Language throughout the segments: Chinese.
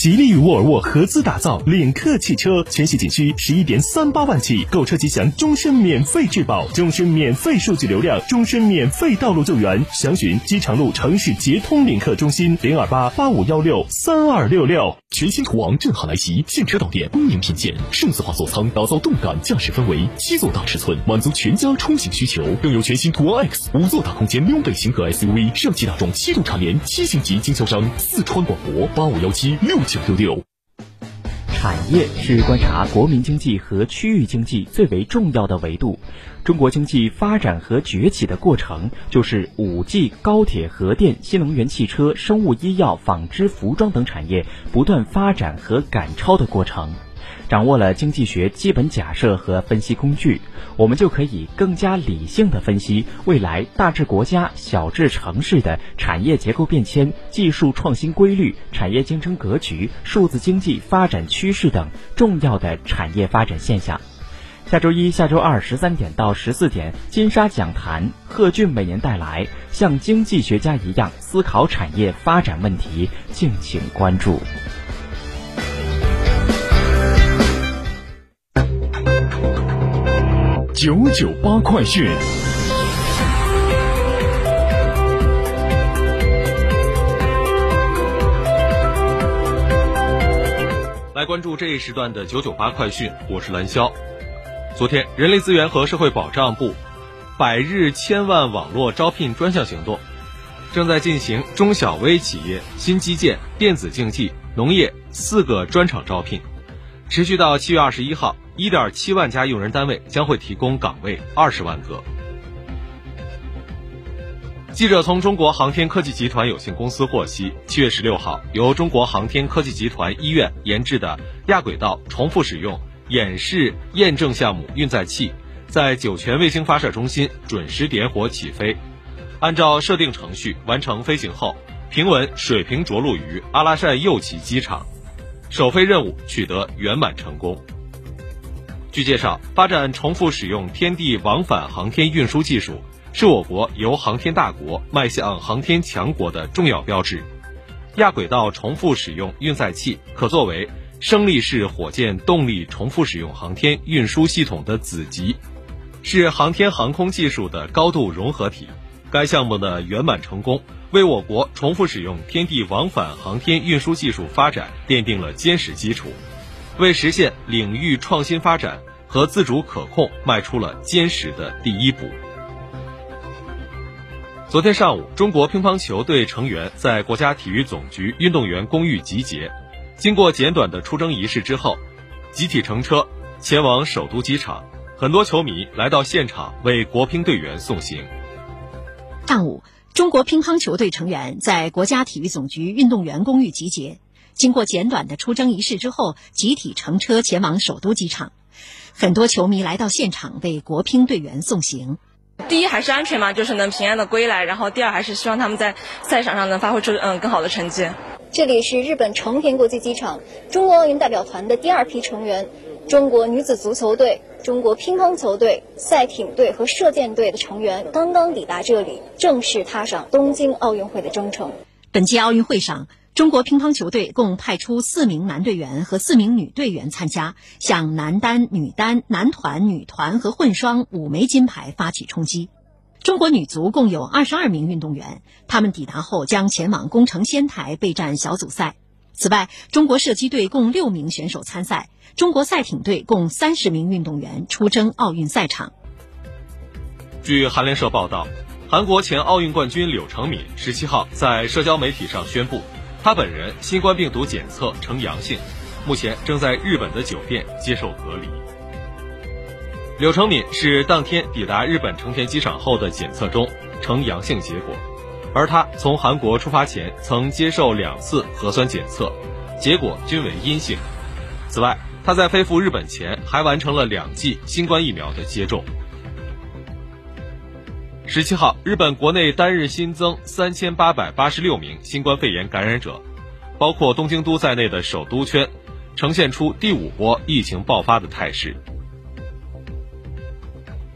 吉利与沃尔沃合资打造领克汽车，全系仅需十一点三八万起，购车即享终身免费质保、终身免费数据流量、终身免费道路救援。详询机场路城市捷通领克中心零二八八五幺六三二六六。全新途昂震撼来袭，现车到店，恭迎品鉴。数字化座舱打造动感驾驶氛围，七座大尺寸满足全家出行需求。更有全新途昂 X 五座大空间溜背型格 SUV，上汽大众七度蝉联七星级经销商。四川广博八五幺七六。九六六，产业是观察国民经济和区域经济最为重要的维度。中国经济发展和崛起的过程，就是五 G、高铁、核电、新能源汽车、生物医药、纺织、服装等产业不断发展和赶超的过程。掌握了经济学基本假设和分析工具，我们就可以更加理性的分析未来大至国家、小至城市的产业结构变迁、技术创新规律、产业竞争格局、数字经济发展趋势等重要的产业发展现象。下周一下周二十三点到十四点，金沙讲坛，贺俊每年带来像经济学家一样思考产业发展问题，敬请关注。九九八快讯，来关注这一时段的九九八快讯，我是蓝霄。昨天，人力资源和社会保障部百日千万网络招聘专项行动正在进行中小微企业、新基建、电子竞技、农业四个专场招聘，持续到七月二十一号。一点七万家用人单位将会提供岗位二十万个。记者从中国航天科技集团有限公司获悉，七月十六号，由中国航天科技集团医院研制的亚轨道重复使用演示验证项目运载器，在酒泉卫星发射中心准时点火起飞，按照设定程序完成飞行后，平稳水平着陆于阿拉善右旗机场，首飞任务取得圆满成功。据介绍，发展重复使用天地往返航天运输技术，是我国由航天大国迈向航天强国的重要标志。亚轨道重复使用运载器可作为升力式火箭动力重复使用航天运输系统的子集，是航天航空技术的高度融合体。该项目的圆满成功，为我国重复使用天地往返航天运输技术发展奠定了坚实基础。为实现领域创新发展和自主可控迈出了坚实的第一步。昨天上午，中国乒乓球队成员在国家体育总局运动员公寓集结，经过简短的出征仪式之后，集体乘车前往首都机场。很多球迷来到现场为国乒队员送行。上午，中国乒乓球队成员在国家体育总局运动员公寓集结。经过简短的出征仪式之后，集体乘车前往首都机场。很多球迷来到现场为国乒队员送行。第一还是安全嘛，就是能平安的归来。然后第二还是希望他们在赛场上能发挥出嗯更好的成绩。这里是日本成田国际机场，中国奥运代表团的第二批成员，中国女子足球队、中国乒乓球队、赛艇队和射箭队的成员刚刚抵达这里，正式踏上东京奥运会的征程。本届奥运会上。中国乒乓球队共派出四名男队员和四名女队员参加，向男单、女单、男团、女团和混双五枚金牌发起冲击。中国女足共有二十二名运动员，他们抵达后将前往宫城仙台备战小组赛。此外，中国射击队共六名选手参赛，中国赛艇队共三十名运动员出征奥运赛场。据韩联社报道，韩国前奥运冠军柳成敏十七号在社交媒体上宣布。他本人新冠病毒检测呈阳性，目前正在日本的酒店接受隔离。柳成敏是当天抵达日本成田机场后的检测中呈阳性结果，而他从韩国出发前曾接受两次核酸检测，结果均为阴性。此外，他在飞赴日本前还完成了两剂新冠疫苗的接种。十七号，日本国内单日新增三千八百八十六名新冠肺炎感染者，包括东京都在内的首都圈，呈现出第五波疫情爆发的态势。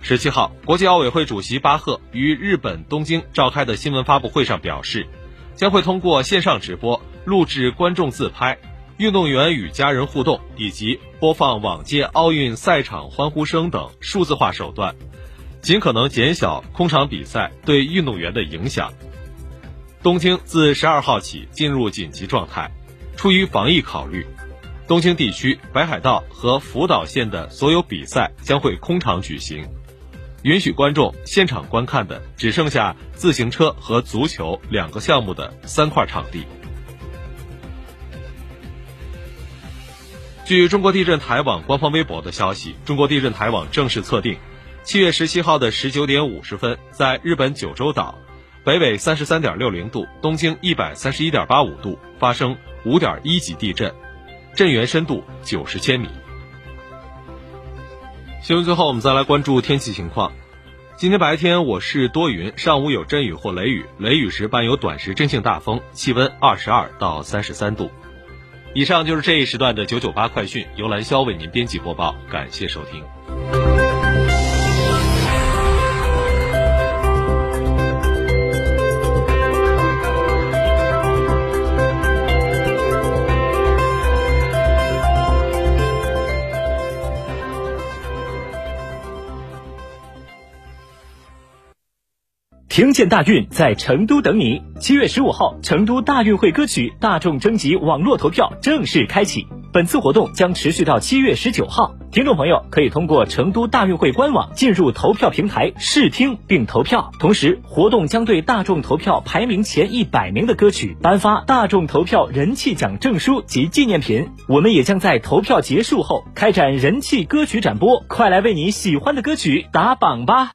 十七号，国际奥委会主席巴赫于日本东京召开的新闻发布会上表示，将会通过线上直播、录制观众自拍、运动员与家人互动以及播放往届奥运赛场欢呼声等数字化手段，尽可能减小空场比赛对运动员的影响。东京自十二号起进入紧急状态，出于防疫考虑，东京地区北海道和福岛县的所有比赛将会空场举行。允许观众现场观看的只剩下自行车和足球两个项目的三块场地。据中国地震台网官方微博的消息，中国地震台网正式测定，七月十七号的十九点五十分，在日本九州岛北纬三十三点六零度、东经一百三十一点八五度发生五点一级地震，震源深度九十千米。新闻最后，我们再来关注天气情况。今天白天我市多云，上午有阵雨或雷雨，雷雨时伴有短时阵性大风，气温二十二到三十三度。以上就是这一时段的九九八快讯，由蓝霄为您编辑播报，感谢收听。听见大运在成都等你。七月十五号，成都大运会歌曲大众征集网络投票正式开启。本次活动将持续到七月十九号。听众朋友可以通过成都大运会官网进入投票平台试听并投票。同时，活动将对大众投票排名前一百名的歌曲颁发大众投票人气奖证书及纪念品。我们也将在投票结束后开展人气歌曲展播，快来为你喜欢的歌曲打榜吧！